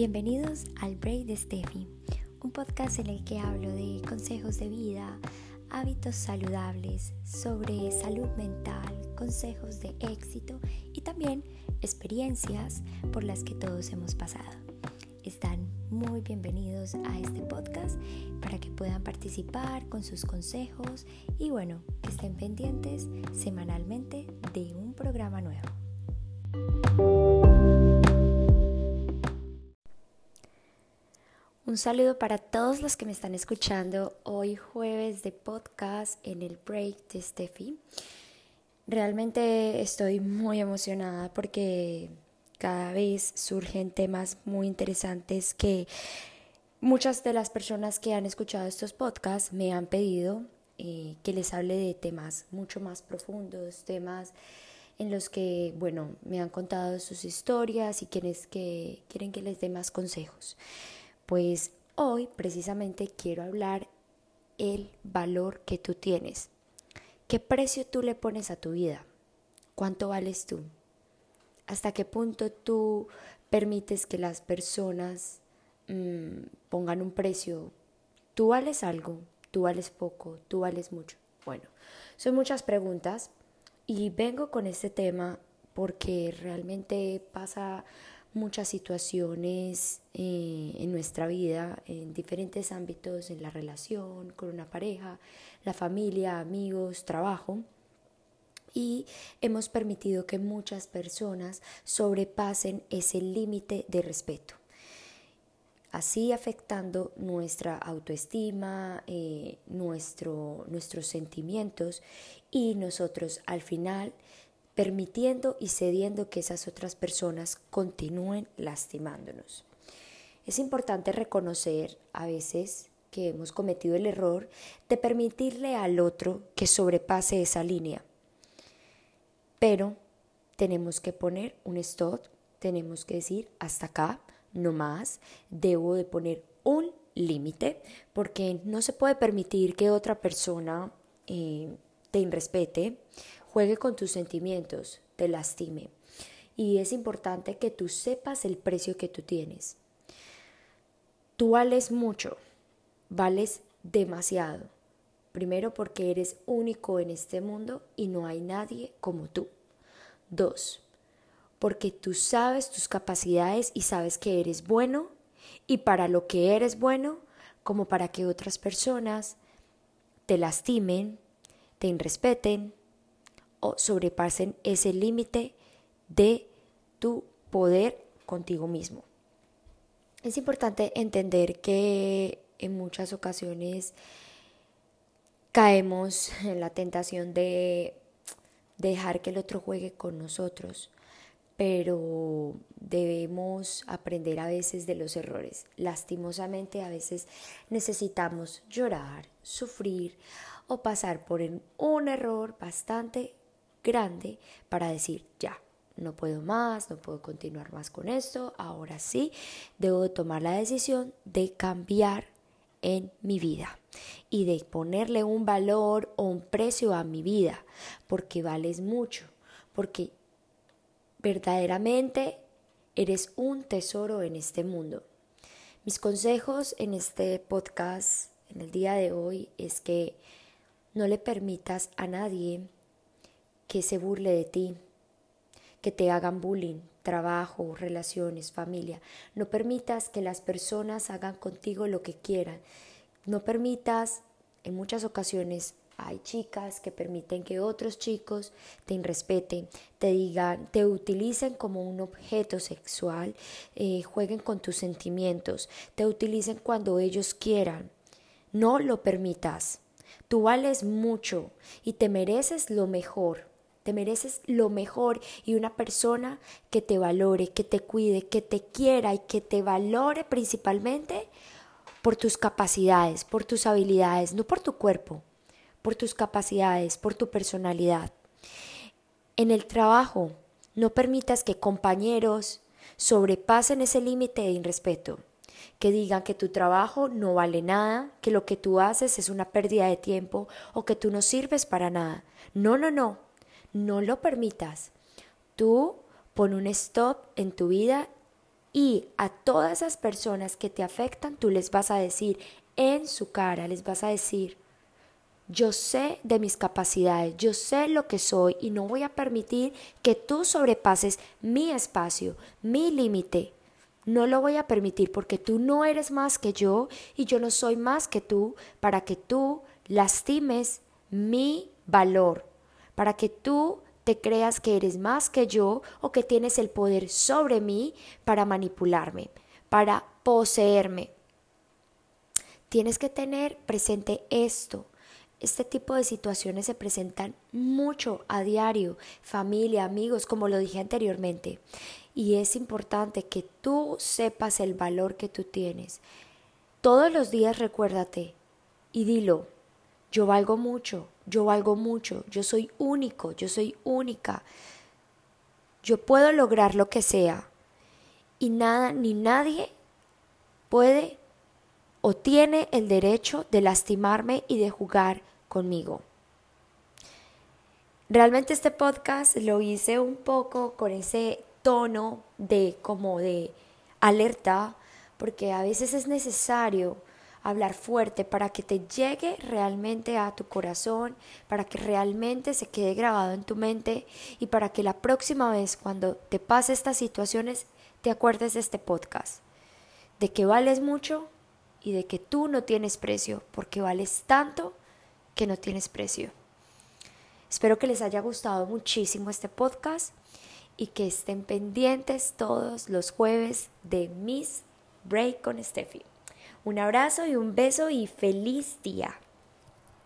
Bienvenidos al Break de Steffi, un podcast en el que hablo de consejos de vida, hábitos saludables, sobre salud mental, consejos de éxito y también experiencias por las que todos hemos pasado. Están muy bienvenidos a este podcast para que puedan participar con sus consejos y bueno, estén pendientes semanalmente de un programa nuevo. Un saludo para todos los que me están escuchando hoy jueves de podcast en el break de Steffi. Realmente estoy muy emocionada porque cada vez surgen temas muy interesantes que muchas de las personas que han escuchado estos podcasts me han pedido eh, que les hable de temas mucho más profundos, temas en los que, bueno, me han contado sus historias y quienes que quieren que les dé más consejos. Pues hoy precisamente quiero hablar el valor que tú tienes. ¿Qué precio tú le pones a tu vida? ¿Cuánto vales tú? ¿Hasta qué punto tú permites que las personas mm, pongan un precio? ¿Tú vales algo? ¿Tú vales poco? ¿Tú vales mucho? Bueno, son muchas preguntas y vengo con este tema porque realmente pasa muchas situaciones eh, en nuestra vida, en diferentes ámbitos, en la relación, con una pareja, la familia, amigos, trabajo. Y hemos permitido que muchas personas sobrepasen ese límite de respeto así afectando nuestra autoestima, eh, nuestro, nuestros sentimientos y nosotros al final permitiendo y cediendo que esas otras personas continúen lastimándonos. Es importante reconocer a veces que hemos cometido el error de permitirle al otro que sobrepase esa línea. Pero tenemos que poner un stop, tenemos que decir hasta acá, no más, debo de poner un límite porque no se puede permitir que otra persona eh, te irrespete, juegue con tus sentimientos, te lastime. Y es importante que tú sepas el precio que tú tienes. Tú vales mucho, vales demasiado. Primero porque eres único en este mundo y no hay nadie como tú. Dos, porque tú sabes tus capacidades y sabes que eres bueno y para lo que eres bueno, como para que otras personas te lastimen, te irrespeten o sobrepasen ese límite de tu poder contigo mismo. Es importante entender que en muchas ocasiones caemos en la tentación de dejar que el otro juegue con nosotros, pero debemos aprender a veces de los errores. Lastimosamente a veces necesitamos llorar, sufrir o pasar por un error bastante grande para decir, ya, no puedo más, no puedo continuar más con esto, ahora sí, debo tomar la decisión de cambiar en mi vida y de ponerle un valor o un precio a mi vida, porque vales mucho, porque verdaderamente eres un tesoro en este mundo. Mis consejos en este podcast, en el día de hoy, es que no le permitas a nadie que se burle de ti, que te hagan bullying, trabajo, relaciones, familia. No permitas que las personas hagan contigo lo que quieran. No permitas, en muchas ocasiones hay chicas que permiten que otros chicos te irrespeten, te digan, te utilicen como un objeto sexual, eh, jueguen con tus sentimientos, te utilicen cuando ellos quieran. No lo permitas. Tú vales mucho y te mereces lo mejor. Te mereces lo mejor y una persona que te valore, que te cuide, que te quiera y que te valore principalmente por tus capacidades, por tus habilidades, no por tu cuerpo, por tus capacidades, por tu personalidad. En el trabajo, no permitas que compañeros sobrepasen ese límite de irrespeto, que digan que tu trabajo no vale nada, que lo que tú haces es una pérdida de tiempo o que tú no sirves para nada. No, no, no. No lo permitas. Tú pon un stop en tu vida Y a todas esas personas que te afectan, tú les vas a decir en su cara, les vas a decir, yo sé de mis capacidades, yo sé lo que soy y no voy a permitir que tú sobrepases mi espacio, mi límite. No lo voy a permitir porque tú no eres más que yo y yo no soy más que tú para que tú lastimes mi valor, para que tú te creas que eres más que yo o que tienes el poder sobre mí para manipularme, para poseerme. Tienes que tener presente esto. Este tipo de situaciones se presentan mucho a diario, familia, amigos, como lo dije anteriormente. Y es importante que tú sepas el valor que tú tienes. Todos los días recuérdate y dilo, yo valgo mucho, yo valgo mucho, yo soy único, yo soy única. Yo puedo lograr lo que sea y nada ni nadie puede o tiene el derecho de lastimarme y de jugar conmigo. Realmente este podcast lo hice un poco con ese tono de como de alerta, porque a veces es necesario hablar fuerte para que te llegue realmente a tu corazón, para que realmente se quede grabado en tu mente y para que la próxima vez cuando te pase estas situaciones te acuerdes de este podcast, de que vales mucho y de que tú no tienes precio, porque vales tanto que no tienes precio. Espero que les haya gustado muchísimo este podcast y que estén pendientes todos los jueves de Miss Break con Steffi. Un abrazo y un beso y feliz día.